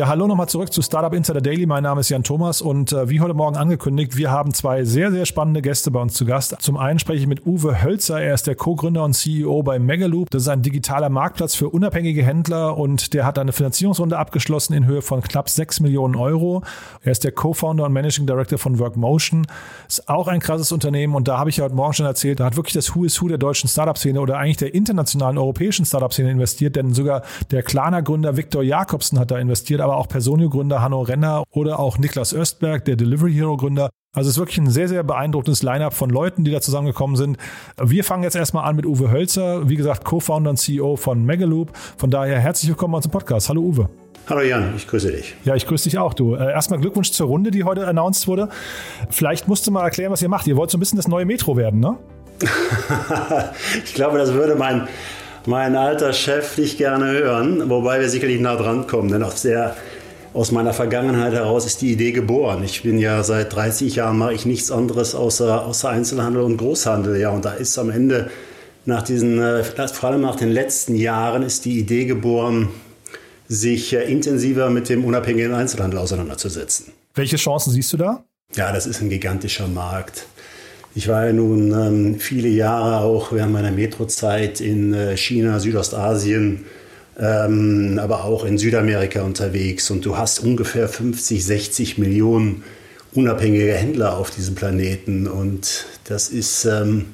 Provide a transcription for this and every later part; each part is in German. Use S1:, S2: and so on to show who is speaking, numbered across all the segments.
S1: Ja, hallo nochmal zurück zu Startup Insider Daily. Mein Name ist Jan Thomas und äh, wie heute Morgen angekündigt, wir haben zwei sehr, sehr spannende Gäste bei uns zu Gast. Zum einen spreche ich mit Uwe Hölzer. Er ist der Co-Gründer und CEO bei Megaloop. Das ist ein digitaler Marktplatz für unabhängige Händler und der hat eine Finanzierungsrunde abgeschlossen in Höhe von knapp 6 Millionen Euro. Er ist der Co-Founder und Managing Director von Workmotion. Ist auch ein krasses Unternehmen und da habe ich ja heute Morgen schon erzählt, da hat wirklich das Who is Who der deutschen Startup-Szene oder eigentlich der internationalen europäischen Startup-Szene investiert, denn sogar der Klarna-Gründer Viktor Jakobsen hat da investiert aber auch Personio-Gründer Hanno Renner oder auch Niklas Östberg, der Delivery Hero-Gründer. Also es ist wirklich ein sehr, sehr beeindruckendes Line-up von Leuten, die da zusammengekommen sind. Wir fangen jetzt erstmal an mit Uwe Hölzer, wie gesagt, Co-Founder und CEO von Megaloop. Von daher herzlich willkommen bei uns im Podcast. Hallo Uwe.
S2: Hallo Jan, ich grüße dich.
S1: Ja, ich grüße dich auch, du. Äh, erstmal Glückwunsch zur Runde, die heute announced wurde. Vielleicht musst du mal erklären, was ihr macht. Ihr wollt so ein bisschen das neue Metro werden, ne?
S2: ich glaube, das würde mein mein alter Chef nicht gerne hören, wobei wir sicherlich nah dran kommen, denn aus, der, aus meiner Vergangenheit heraus ist die Idee geboren. Ich bin ja seit 30 Jahren mache ich nichts anderes außer, außer Einzelhandel und Großhandel, ja, und da ist am Ende nach diesen, äh, vor allem nach den letzten Jahren ist die Idee geboren, sich äh, intensiver mit dem unabhängigen Einzelhandel auseinanderzusetzen.
S1: Welche Chancen siehst du da?
S2: Ja, das ist ein gigantischer Markt. Ich war ja nun ähm, viele Jahre auch während meiner Metrozeit in äh, China, Südostasien, ähm, aber auch in Südamerika unterwegs. Und du hast ungefähr 50, 60 Millionen unabhängige Händler auf diesem Planeten. Und das ist, ähm,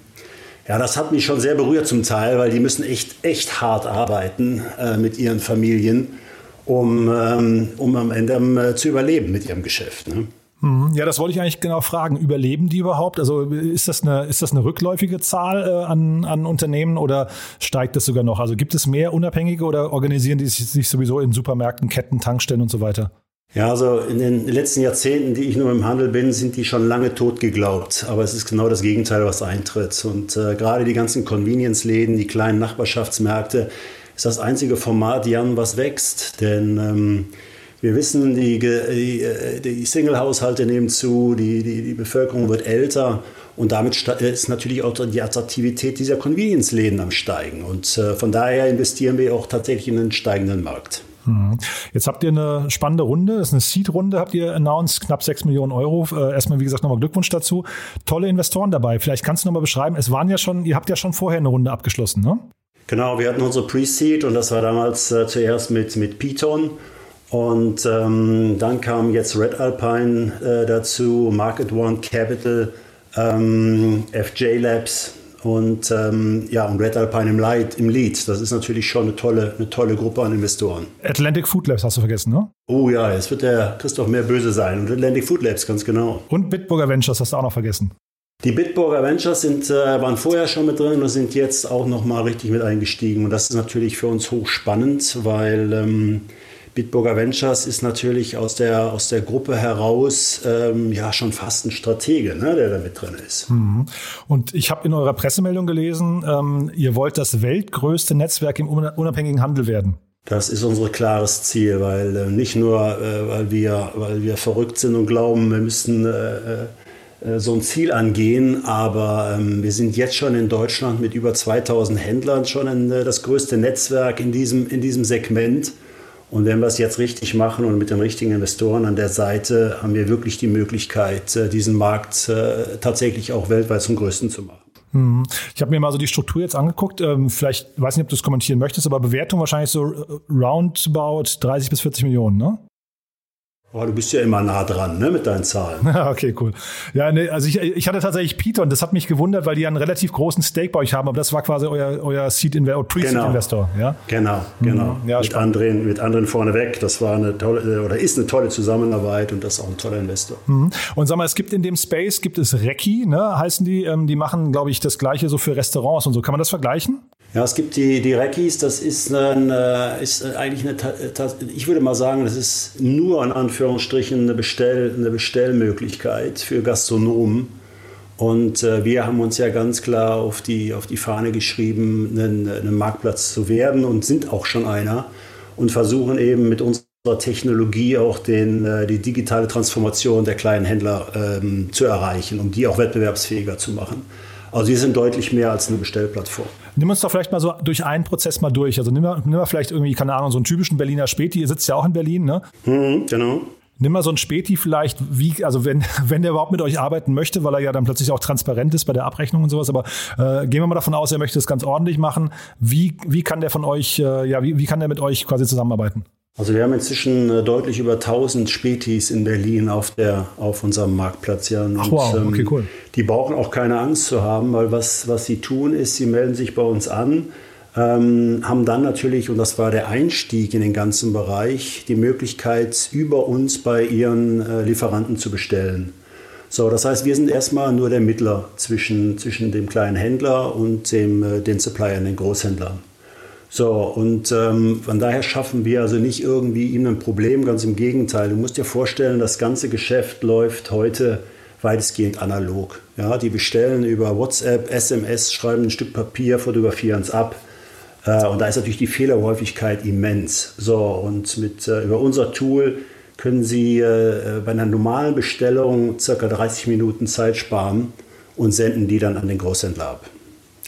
S2: ja, das hat mich schon sehr berührt zum Teil, weil die müssen echt, echt hart arbeiten äh, mit ihren Familien, um, ähm, um am Ende äh, zu überleben mit ihrem Geschäft. Ne?
S1: Mhm. Ja, das wollte ich eigentlich genau fragen. Überleben die überhaupt? Also ist das eine, ist das eine rückläufige Zahl äh, an, an Unternehmen oder steigt das sogar noch? Also gibt es mehr Unabhängige oder organisieren die sich sowieso in Supermärkten, Ketten, Tankstellen und so weiter?
S2: Ja, also in den letzten Jahrzehnten, die ich nur im Handel bin, sind die schon lange tot geglaubt. Aber es ist genau das Gegenteil, was eintritt. Und äh, gerade die ganzen Convenience-Läden, die kleinen Nachbarschaftsmärkte, ist das einzige Format, Jan, was wächst. Denn ähm, wir wissen, die, die, äh, die Single-Haushalte nehmen zu, die, die, die Bevölkerung wird älter und damit ist natürlich auch die Attraktivität dieser Convenience-Läden am Steigen. Und äh, von daher investieren wir auch tatsächlich in den steigenden Markt.
S1: Mhm. Jetzt habt ihr eine spannende Runde, das ist eine Seed-Runde, habt ihr announced, knapp 6 Millionen Euro. Äh, erstmal, wie gesagt, nochmal Glückwunsch dazu. Tolle Investoren dabei. Vielleicht kannst du nochmal beschreiben, es waren ja schon, ihr habt ja schon vorher eine Runde abgeschlossen, ne?
S2: Genau, wir hatten unsere Pre-Seed und das war damals äh, zuerst mit, mit Piton und ähm, dann kam jetzt Red Alpine äh, dazu, Market One Capital, ähm, FJ Labs und, ähm, ja, und Red Alpine im, Lead, im Lead. Das ist natürlich schon eine tolle, eine tolle Gruppe an Investoren.
S1: Atlantic Food Labs hast du vergessen, ne?
S2: Oh ja, jetzt wird der Christoph mehr böse sein. Und Atlantic Food Labs, ganz genau.
S1: Und Bitburger Ventures hast du auch noch vergessen.
S2: Die Bitburger Ventures sind, äh, waren vorher schon mit drin und sind jetzt auch noch mal richtig mit eingestiegen. Und das ist natürlich für uns hochspannend, weil ähm, Bitburger Ventures ist natürlich aus der, aus der Gruppe heraus ähm, ja schon fast ein Stratege, ne, der da mit drin ist.
S1: Mhm. Und ich habe in eurer Pressemeldung gelesen, ähm, ihr wollt das weltgrößte Netzwerk im unabhängigen Handel werden.
S2: Das ist unser klares Ziel, weil äh, nicht nur, äh, weil, wir, weil wir verrückt sind und glauben, wir müssen äh, äh, so ein Ziel angehen, aber ähm, wir sind jetzt schon in Deutschland mit über 2000 Händlern schon in, äh, das größte Netzwerk in diesem, in diesem Segment. Und wenn wir es jetzt richtig machen und mit den richtigen Investoren an der Seite, haben wir wirklich die Möglichkeit, äh, diesen Markt äh, tatsächlich auch weltweit zum größten zu machen.
S1: Mhm. Ich habe mir mal so die Struktur jetzt angeguckt. Ähm, vielleicht weiß nicht, ob du es kommentieren möchtest, aber Bewertung wahrscheinlich so äh, roundabout 30 bis 40 Millionen, ne?
S2: Oh, du bist ja immer nah dran, ne, mit deinen Zahlen.
S1: okay, cool. Ja, nee, also ich, ich hatte tatsächlich Python, das hat mich gewundert, weil die einen relativ großen Stake bei euch haben, aber das war quasi euer, euer Seed Investor, Pre-Seed-Investor,
S2: genau. ja? Genau, genau. Mhm. Ja, mit, anderen, mit anderen vorneweg. Das war eine tolle, oder ist eine tolle Zusammenarbeit und das ist auch ein toller Investor.
S1: Mhm. Und sag mal, es gibt in dem Space, gibt es Recki, ne, heißen die, ähm, die machen, glaube ich, das Gleiche so für Restaurants und so. Kann man das vergleichen?
S2: Ja, es gibt die, die Reckis, das ist, eine, ist eigentlich eine, ich würde mal sagen, das ist nur in Anführungsstrichen eine, Bestell, eine Bestellmöglichkeit für Gastronomen. Und äh, wir haben uns ja ganz klar auf die, auf die Fahne geschrieben, einen, einen Marktplatz zu werden und sind auch schon einer und versuchen eben mit unserer Technologie auch den, äh, die digitale Transformation der kleinen Händler ähm, zu erreichen, um die auch wettbewerbsfähiger zu machen. Also wir sind deutlich mehr als eine Bestellplattform.
S1: Nimm uns doch vielleicht mal so durch einen Prozess mal durch. Also nimm mal, nimm mal vielleicht irgendwie, keine Ahnung, so einen typischen Berliner Späti. Ihr sitzt ja auch in Berlin, ne?
S2: Mhm, genau.
S1: Nimm mal so einen Späti vielleicht, wie, also wenn, wenn der überhaupt mit euch arbeiten möchte, weil er ja dann plötzlich auch transparent ist bei der Abrechnung und sowas, aber äh, gehen wir mal davon aus, er möchte es ganz ordentlich machen. Wie, wie kann der von euch, äh, ja, wie, wie kann der mit euch quasi zusammenarbeiten?
S2: Also wir haben inzwischen äh, deutlich über 1000 Spätis in Berlin auf, der, auf unserem Marktplatz. Ja.
S1: Und, Ach wow, okay, cool. Ähm,
S2: die brauchen auch keine Angst zu haben, weil was, was sie tun ist, sie melden sich bei uns an, ähm, haben dann natürlich, und das war der Einstieg in den ganzen Bereich, die Möglichkeit, über uns bei ihren äh, Lieferanten zu bestellen. So, das heißt, wir sind erstmal nur der Mittler zwischen, zwischen dem kleinen Händler und dem, äh, den Suppliern, den Großhändlern. So, und ähm, von daher schaffen wir also nicht irgendwie ihnen ein Problem, ganz im Gegenteil. Du musst dir vorstellen, das ganze Geschäft läuft heute weitestgehend analog. Ja, die bestellen über WhatsApp, SMS, schreiben ein Stück Papier, fotografieren es ab. Äh, und da ist natürlich die Fehlerhäufigkeit immens. So, und mit, äh, über unser Tool können Sie äh, bei einer normalen Bestellung circa 30 Minuten Zeit sparen und senden die dann an den Großhändler ab.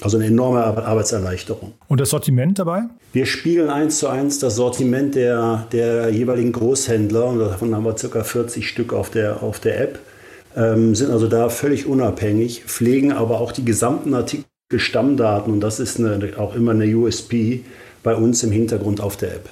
S2: Also eine enorme Arbeitserleichterung.
S1: Und das Sortiment dabei?
S2: Wir spiegeln eins zu eins das Sortiment der, der jeweiligen Großhändler. Und davon haben wir ca. 40 Stück auf der, auf der App. Ähm, sind also da völlig unabhängig, pflegen aber auch die gesamten Artikel Stammdaten. Und das ist eine, auch immer eine USP bei uns im Hintergrund auf der App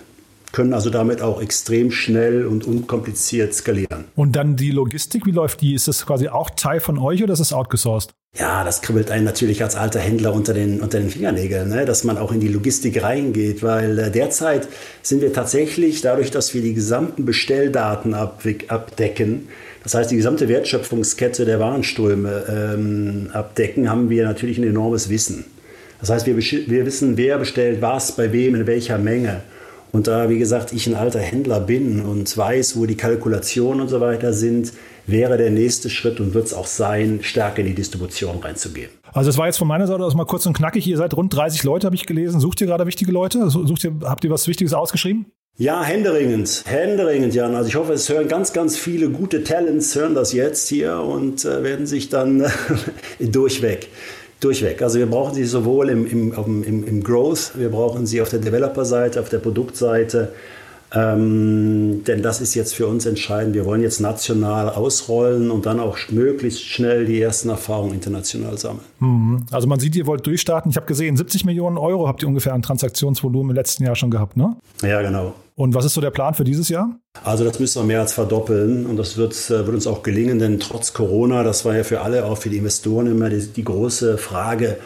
S2: können also damit auch extrem schnell und unkompliziert skalieren.
S1: Und dann die Logistik, wie läuft die? Ist das quasi auch Teil von euch oder ist es outgesourced?
S2: Ja, das kribbelt einen natürlich als alter Händler unter den, unter den Fingernägeln, ne? dass man auch in die Logistik reingeht, weil äh, derzeit sind wir tatsächlich, dadurch, dass wir die gesamten Bestelldaten abdecken, das heißt die gesamte Wertschöpfungskette der Warenströme ähm, abdecken, haben wir natürlich ein enormes Wissen. Das heißt, wir, wir wissen, wer bestellt was, bei wem, in welcher Menge. Und da, wie gesagt, ich ein alter Händler bin und weiß, wo die Kalkulationen und so weiter sind, wäre der nächste Schritt und wird es auch sein, stärker in die Distribution reinzugehen.
S1: Also das war jetzt von meiner Seite aus mal kurz und knackig. Ihr seid rund 30 Leute, habe ich gelesen. Sucht ihr gerade wichtige Leute? Sucht ihr, habt ihr was Wichtiges ausgeschrieben?
S2: Ja, händeringend, händeringend, Jan. Also ich hoffe, es hören ganz, ganz viele gute Talents, hören das jetzt hier und äh, werden sich dann durchweg durchweg. Also wir brauchen sie sowohl im, im, im, im Growth, wir brauchen sie auf der Developer-Seite, auf der Produktseite, ähm, denn das ist jetzt für uns entscheidend. Wir wollen jetzt national ausrollen und dann auch möglichst schnell die ersten Erfahrungen international sammeln.
S1: Mhm. Also man sieht, ihr wollt durchstarten. Ich habe gesehen, 70 Millionen Euro habt ihr ungefähr an Transaktionsvolumen im letzten Jahr schon gehabt, ne?
S2: Ja, genau.
S1: Und was ist so der Plan für dieses Jahr?
S2: Also das müssen wir mehr als verdoppeln und das wird, äh, wird uns auch gelingen, denn trotz Corona, das war ja für alle, auch für die Investoren immer die, die große Frage,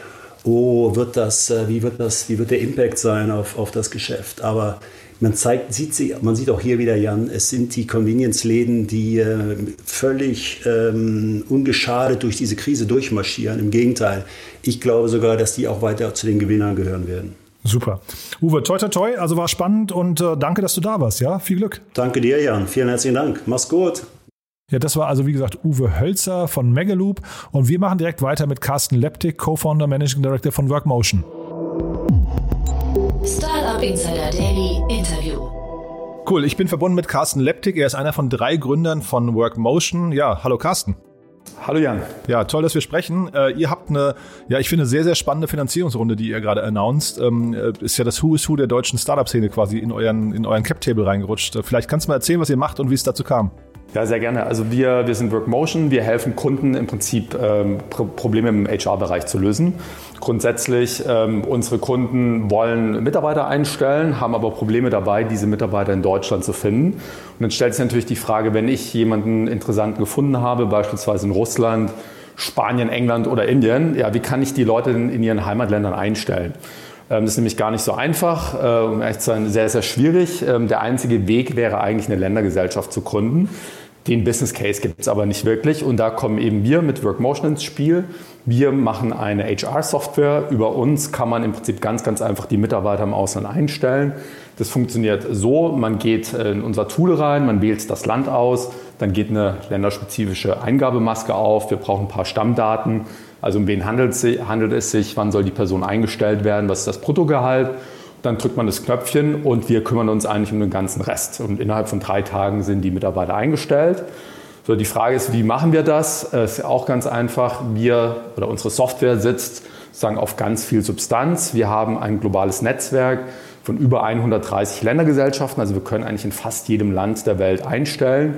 S2: oh, wird das, äh, wie wird das, wie wird der Impact sein auf, auf das Geschäft? Aber man zeigt, sieht sie, man sieht auch hier wieder, Jan, es sind die Convenience-Läden, die äh, völlig ähm, ungeschadet durch diese Krise durchmarschieren. Im Gegenteil, ich glaube sogar, dass die auch weiter zu den Gewinnern gehören werden.
S1: Super. Uwe, toi, toi, toi. Also war spannend und äh, danke, dass du da warst. Ja, viel Glück.
S2: Danke dir, Jan. Vielen herzlichen Dank. Mach's gut.
S1: Ja, das war also wie gesagt Uwe Hölzer von Megaloop und wir machen direkt weiter mit Carsten Leptik, Co-Founder, Managing Director von Workmotion. Startup Insider Daily Interview. Cool, ich bin verbunden mit Carsten Leptik. Er ist einer von drei Gründern von Workmotion. Ja, hallo Carsten.
S3: Hallo Jan.
S1: Ja, toll, dass wir sprechen. Äh, ihr habt eine, ja, ich finde, sehr, sehr spannende Finanzierungsrunde, die ihr gerade announced. Ähm, äh, ist ja das Who is Who der deutschen Startup-Szene quasi in euren, in euren Cap-Table reingerutscht. Vielleicht kannst du mal erzählen, was ihr macht und wie es dazu kam.
S3: Ja, sehr gerne. Also wir, wir sind Workmotion. Wir helfen Kunden im Prinzip ähm, Probleme im HR-Bereich zu lösen. Grundsätzlich, ähm, unsere Kunden wollen Mitarbeiter einstellen, haben aber Probleme dabei, diese Mitarbeiter in Deutschland zu finden. Und dann stellt sich natürlich die Frage, wenn ich jemanden interessant gefunden habe, beispielsweise in Russland, Spanien, England oder Indien, ja, wie kann ich die Leute in, in ihren Heimatländern einstellen? Ähm, das ist nämlich gar nicht so einfach, äh, um ehrlich zu sein, sehr, sehr schwierig. Ähm, der einzige Weg wäre eigentlich eine Ländergesellschaft zu gründen. Den Business Case gibt es aber nicht wirklich. Und da kommen eben wir mit Workmotion ins Spiel. Wir machen eine HR-Software. Über uns kann man im Prinzip ganz, ganz einfach die Mitarbeiter im Ausland einstellen. Das funktioniert so, man geht in unser Tool rein, man wählt das Land aus, dann geht eine länderspezifische Eingabemaske auf, wir brauchen ein paar Stammdaten, also um wen handelt es sich, wann soll die Person eingestellt werden, was ist das Bruttogehalt dann drückt man das Knöpfchen und wir kümmern uns eigentlich um den ganzen Rest. Und innerhalb von drei Tagen sind die Mitarbeiter eingestellt. So, die Frage ist, wie machen wir das? Es äh, ist auch ganz einfach. Wir oder unsere Software sitzt sozusagen auf ganz viel Substanz. Wir haben ein globales Netzwerk von über 130 Ländergesellschaften. Also wir können eigentlich in fast jedem Land der Welt einstellen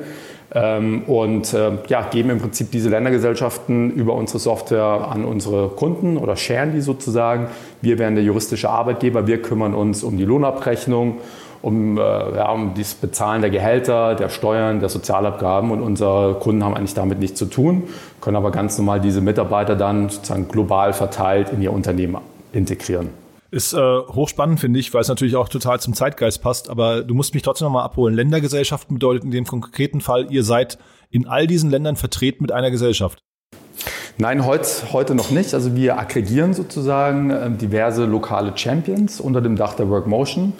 S3: und äh, ja, geben im Prinzip diese Ländergesellschaften über unsere Software an unsere Kunden oder sharen die sozusagen. Wir wären der juristische Arbeitgeber, wir kümmern uns um die Lohnabrechnung, um, äh, ja, um das Bezahlen der Gehälter, der Steuern, der Sozialabgaben und unsere Kunden haben eigentlich damit nichts zu tun, können aber ganz normal diese Mitarbeiter dann sozusagen global verteilt in ihr Unternehmen integrieren.
S1: Ist äh, hochspannend, finde ich, weil es natürlich auch total zum Zeitgeist passt. Aber du musst mich trotzdem nochmal abholen. Ländergesellschaften bedeutet in dem konkreten Fall, ihr seid in all diesen Ländern vertreten mit einer Gesellschaft.
S3: Nein, heute, heute noch nicht. Also wir aggregieren sozusagen äh, diverse lokale Champions unter dem Dach der Workmotion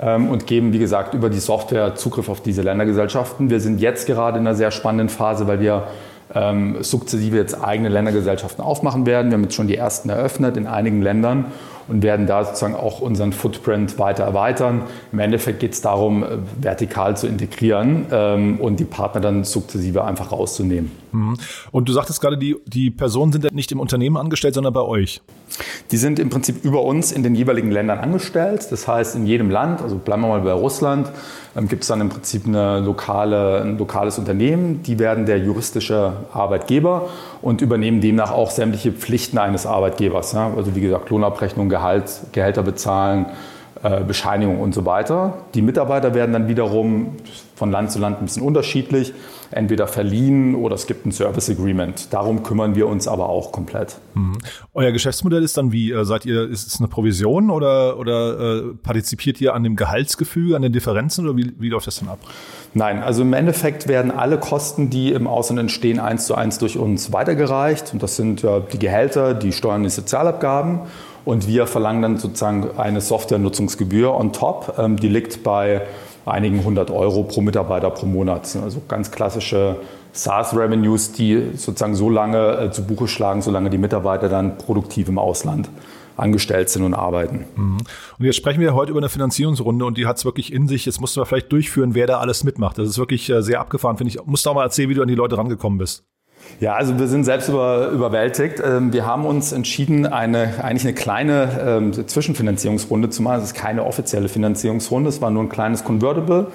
S3: ähm, und geben, wie gesagt, über die Software Zugriff auf diese Ländergesellschaften. Wir sind jetzt gerade in einer sehr spannenden Phase, weil wir ähm, sukzessive jetzt eigene Ländergesellschaften aufmachen werden. Wir haben jetzt schon die ersten eröffnet in einigen Ländern und werden da sozusagen auch unseren Footprint weiter erweitern. Im Endeffekt geht es darum, äh, vertikal zu integrieren ähm, und die Partner dann sukzessive einfach rauszunehmen.
S1: Mhm. Und du sagtest gerade, die, die Personen sind nicht im Unternehmen angestellt, sondern bei euch.
S3: Die sind im Prinzip über uns in den jeweiligen Ländern angestellt. Das heißt, in jedem Land, also bleiben wir mal bei Russland, ähm, gibt es dann im Prinzip eine lokale, ein lokales Unternehmen. Die werden der juristische Arbeitgeber und übernehmen demnach auch sämtliche Pflichten eines Arbeitgebers. Ja? Also wie gesagt, Lohnabrechnung, Gehalt, Gehälter bezahlen, äh, Bescheinigung und so weiter. Die Mitarbeiter werden dann wiederum von Land zu Land ein bisschen unterschiedlich, entweder verliehen oder es gibt ein Service Agreement. Darum kümmern wir uns aber auch komplett.
S1: Mhm. Euer Geschäftsmodell ist dann wie? Äh, seid ihr, ist es eine Provision oder, oder äh, partizipiert ihr an dem Gehaltsgefüge, an den Differenzen oder wie, wie läuft das dann ab?
S3: Nein, also im Endeffekt werden alle Kosten, die im Ausland entstehen, eins zu eins durch uns weitergereicht. Und das sind ja die Gehälter, die Steuern, die Sozialabgaben. Und wir verlangen dann sozusagen eine Softwarenutzungsgebühr on top. Ähm, die liegt bei einigen hundert Euro pro Mitarbeiter pro Monat. Also ganz klassische SaaS-Revenues, die sozusagen so lange äh, zu Buche schlagen, solange die Mitarbeiter dann produktiv im Ausland angestellt sind und arbeiten.
S1: Mhm. Und jetzt sprechen wir heute über eine Finanzierungsrunde und die hat es wirklich in sich. Jetzt musst du mal vielleicht durchführen, wer da alles mitmacht. Das ist wirklich äh, sehr abgefahren, finde ich. Musst du auch mal erzählen, wie du an die Leute rangekommen bist.
S3: Ja, also wir sind selbst über, überwältigt. Ähm, wir haben uns entschieden, eine, eigentlich eine kleine ähm, Zwischenfinanzierungsrunde zu machen. Es ist keine offizielle Finanzierungsrunde, es war nur ein kleines Convertible.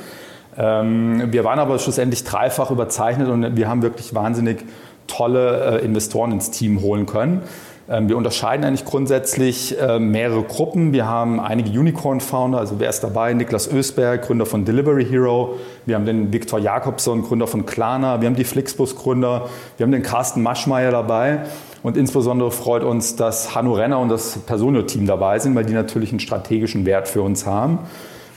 S3: Ähm, wir waren aber schlussendlich dreifach überzeichnet und wir haben wirklich wahnsinnig tolle äh, Investoren ins Team holen können. Ähm, wir unterscheiden eigentlich grundsätzlich äh, mehrere Gruppen. Wir haben einige Unicorn-Founder, also wer ist dabei? Niklas Ösberg, Gründer von Delivery Hero. Wir haben den Viktor Jakobson, Gründer von Klarna. Wir haben die Flixbus-Gründer. Wir haben den Carsten Maschmeyer dabei. Und insbesondere freut uns, dass Hanno Renner und das Personio-Team dabei sind, weil die natürlich einen strategischen Wert für uns haben.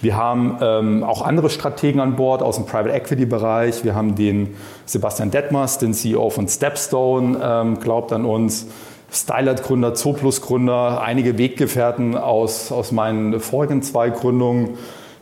S3: Wir haben ähm, auch andere Strategen an Bord aus dem Private Equity Bereich. Wir haben den Sebastian Detmers, den CEO von Stepstone, ähm, glaubt an uns. Stylert-Gründer, Zooplus-Gründer, einige Weggefährten aus, aus meinen vorigen zwei Gründungen.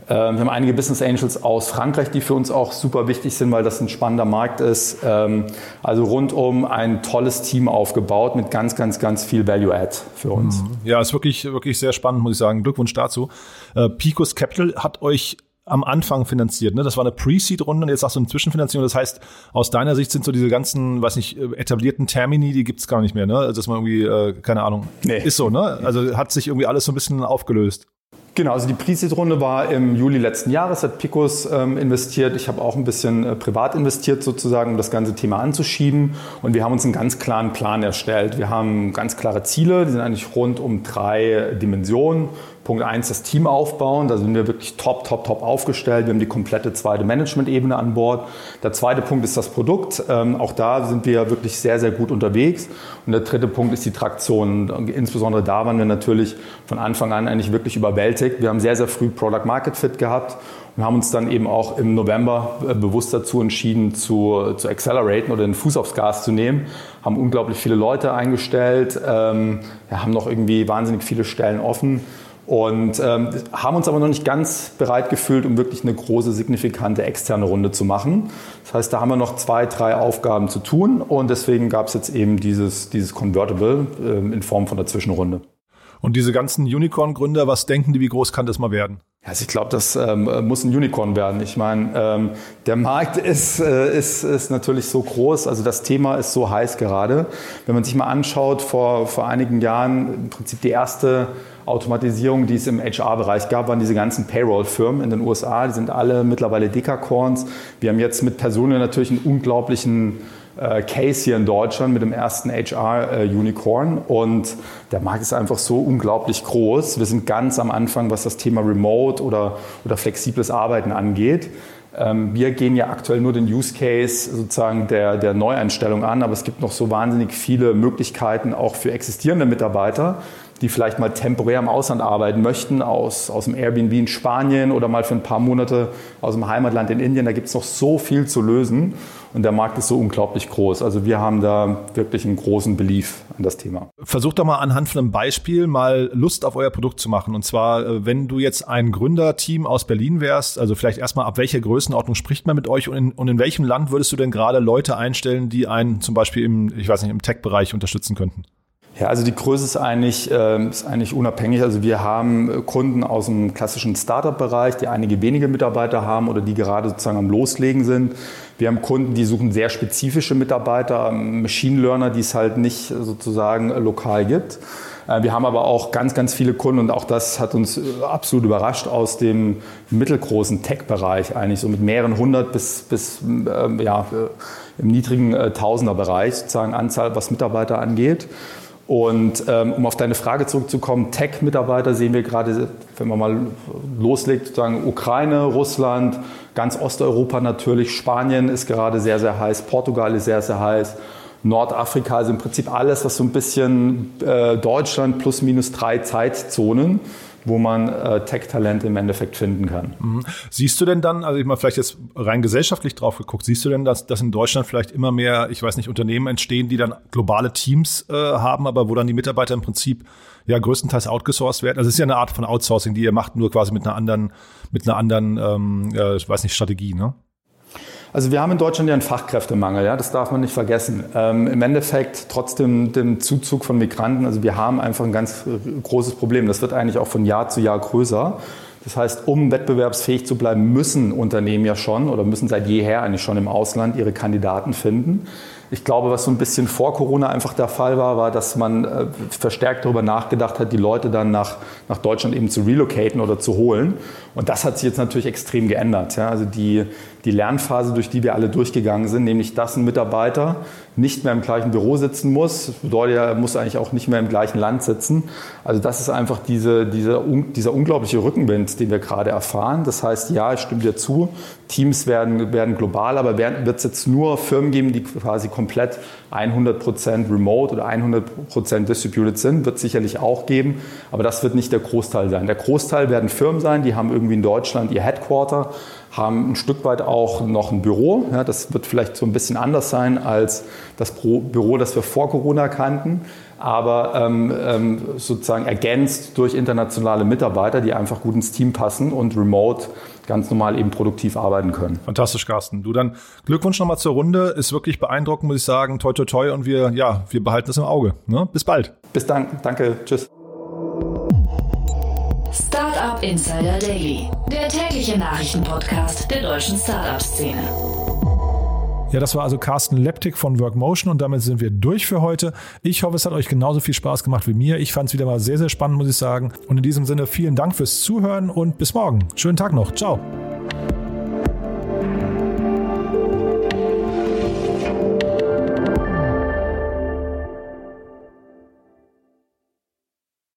S3: Ähm, wir haben einige Business Angels aus Frankreich, die für uns auch super wichtig sind, weil das ein spannender Markt ist. Ähm, also rundum ein tolles Team aufgebaut mit ganz, ganz, ganz viel Value Add für uns. Mhm.
S1: Ja, ist wirklich, wirklich sehr spannend, muss ich sagen. Glückwunsch dazu. Äh, Picos Capital hat euch am Anfang finanziert. Ne? Das war eine Pre-Seed-Runde und jetzt sagst du eine Zwischenfinanzierung. Das heißt, aus deiner Sicht sind so diese ganzen, weiß nicht, äh, etablierten Termini, die gibt's gar nicht mehr. Ne? Also dass man irgendwie, äh, keine Ahnung, nee. ist so. Ne? Also hat sich irgendwie alles so ein bisschen aufgelöst.
S3: Genau, also die Pre-Seed-Runde war im Juli letzten Jahres, hat Picos ähm, investiert. Ich habe auch ein bisschen äh, privat investiert sozusagen, um das ganze Thema anzuschieben. Und wir haben uns einen ganz klaren Plan erstellt. Wir haben ganz klare Ziele, die sind eigentlich rund um drei Dimensionen. Punkt eins, das Team aufbauen. Da sind wir wirklich top, top, top aufgestellt. Wir haben die komplette zweite Management-Ebene an Bord. Der zweite Punkt ist das Produkt. Ähm, auch da sind wir wirklich sehr, sehr gut unterwegs. Und der dritte Punkt ist die Traktion. Und insbesondere da waren wir natürlich von Anfang an eigentlich wirklich überwältigt. Wir haben sehr, sehr früh Product Market Fit gehabt und haben uns dann eben auch im November äh, bewusst dazu entschieden, zu, zu acceleraten oder den Fuß aufs Gas zu nehmen. Haben unglaublich viele Leute eingestellt, ähm, wir haben noch irgendwie wahnsinnig viele Stellen offen und ähm, haben uns aber noch nicht ganz bereit gefühlt, um wirklich eine große, signifikante externe Runde zu machen. Das heißt, da haben wir noch zwei, drei Aufgaben zu tun und deswegen gab es jetzt eben dieses, dieses Convertible ähm, in Form von der Zwischenrunde.
S1: Und diese ganzen Unicorn-Gründer, was denken die, wie groß kann das mal werden?
S3: Also ich glaube, das ähm, muss ein Unicorn werden. Ich meine, ähm, der Markt ist, äh, ist, ist natürlich so groß, also das Thema ist so heiß gerade. Wenn man sich mal anschaut, vor, vor einigen Jahren im Prinzip die erste Automatisierung, die es im HR-Bereich gab, waren diese ganzen Payroll-Firmen in den USA. Die sind alle mittlerweile Dekacorns. Wir haben jetzt mit Personen natürlich einen unglaublichen äh, Case hier in Deutschland mit dem ersten HR-Unicorn. Äh, und der Markt ist einfach so unglaublich groß. Wir sind ganz am Anfang, was das Thema Remote oder, oder flexibles Arbeiten angeht. Ähm, wir gehen ja aktuell nur den Use Case sozusagen der, der Neueinstellung an, aber es gibt noch so wahnsinnig viele Möglichkeiten auch für existierende Mitarbeiter, die vielleicht mal temporär im Ausland arbeiten möchten, aus, aus dem Airbnb in Spanien oder mal für ein paar Monate aus dem Heimatland in Indien. Da gibt es noch so viel zu lösen und der Markt ist so unglaublich groß. Also wir haben da wirklich einen großen Belief an das Thema.
S1: Versucht doch mal anhand von einem Beispiel mal Lust auf euer Produkt zu machen. Und zwar, äh, wenn du jetzt ein Gründerteam aus Berlin wärst, also vielleicht erstmal ab welcher Größenordnung spricht man mit euch und in, und in welchem Land würdest du denn gerade Leute einstellen, die einen zum Beispiel im, ich weiß nicht, im Tech-Bereich unterstützen könnten?
S3: Ja, also die Größe ist eigentlich, äh, ist eigentlich unabhängig. Also wir haben Kunden aus dem klassischen Startup-Bereich, die einige wenige Mitarbeiter haben oder die gerade sozusagen am Loslegen sind. Wir haben Kunden, die suchen sehr spezifische Mitarbeiter, Machine Learner, die es halt nicht sozusagen lokal gibt. Äh, wir haben aber auch ganz, ganz viele Kunden und auch das hat uns äh, absolut überrascht aus dem mittelgroßen Tech-Bereich eigentlich, so mit mehreren hundert bis, bis äh, ja, äh, im niedrigen äh, Tausender-Bereich sozusagen Anzahl, was Mitarbeiter angeht. Und ähm, um auf deine Frage zurückzukommen, Tech-Mitarbeiter sehen wir gerade, wenn man mal loslegt, sozusagen Ukraine, Russland, ganz Osteuropa natürlich, Spanien ist gerade sehr, sehr heiß, Portugal ist sehr, sehr heiß, Nordafrika, also im Prinzip alles, was so ein bisschen äh, Deutschland plus minus drei Zeitzonen wo man äh, Tech-Talente im Endeffekt finden kann.
S1: Mhm. Siehst du denn dann, also ich mal vielleicht jetzt rein gesellschaftlich drauf geguckt, siehst du denn, dass, dass in Deutschland vielleicht immer mehr, ich weiß nicht, Unternehmen entstehen, die dann globale Teams äh, haben, aber wo dann die Mitarbeiter im Prinzip ja größtenteils outgesourced werden? Also es ist ja eine Art von Outsourcing, die ihr macht, nur quasi mit einer anderen, mit einer anderen, ähm, äh, ich weiß nicht, Strategie, ne?
S3: Also wir haben in Deutschland ja einen Fachkräftemangel, ja, das darf man nicht vergessen. Ähm, Im Endeffekt trotzdem dem Zuzug von Migranten, also wir haben einfach ein ganz großes Problem. Das wird eigentlich auch von Jahr zu Jahr größer. Das heißt, um wettbewerbsfähig zu bleiben, müssen Unternehmen ja schon oder müssen seit jeher eigentlich schon im Ausland ihre Kandidaten finden. Ich glaube, was so ein bisschen vor Corona einfach der Fall war, war, dass man äh, verstärkt darüber nachgedacht hat, die Leute dann nach, nach Deutschland eben zu relocaten oder zu holen. Und das hat sich jetzt natürlich extrem geändert. Ja. Also die, die Lernphase, durch die wir alle durchgegangen sind, nämlich dass ein Mitarbeiter nicht mehr im gleichen Büro sitzen muss, bedeutet, er muss eigentlich auch nicht mehr im gleichen Land sitzen. Also das ist einfach diese, diese, dieser unglaubliche Rückenwind, den wir gerade erfahren. Das heißt, ja, ich stimme dir zu, Teams werden, werden global, aber wird es jetzt nur Firmen geben, die quasi komplett 100% remote oder 100% distributed sind, wird sicherlich auch geben, aber das wird nicht der Großteil sein. Der Großteil werden Firmen sein, die haben irgendwie in Deutschland ihr Headquarter, haben ein Stück weit auch noch ein Büro. Ja, das wird vielleicht so ein bisschen anders sein als das Büro, das wir vor Corona kannten, aber ähm, ähm, sozusagen ergänzt durch internationale Mitarbeiter, die einfach gut ins Team passen und remote ganz normal eben produktiv arbeiten können.
S1: Fantastisch, Carsten. Du dann Glückwunsch nochmal zur Runde. Ist wirklich beeindruckend, muss ich sagen. Toi, toi, toi. Und wir, ja, wir behalten das im Auge. Ne? Bis bald.
S3: Bis dann. Danke. Tschüss.
S4: Startup Insider Daily, der tägliche Nachrichtenpodcast der deutschen Startup-Szene.
S1: Ja, das war also Carsten Leptik von Workmotion und damit sind wir durch für heute. Ich hoffe, es hat euch genauso viel Spaß gemacht wie mir. Ich fand es wieder mal sehr, sehr spannend, muss ich sagen. Und in diesem Sinne vielen Dank fürs Zuhören und bis morgen. Schönen Tag noch. Ciao.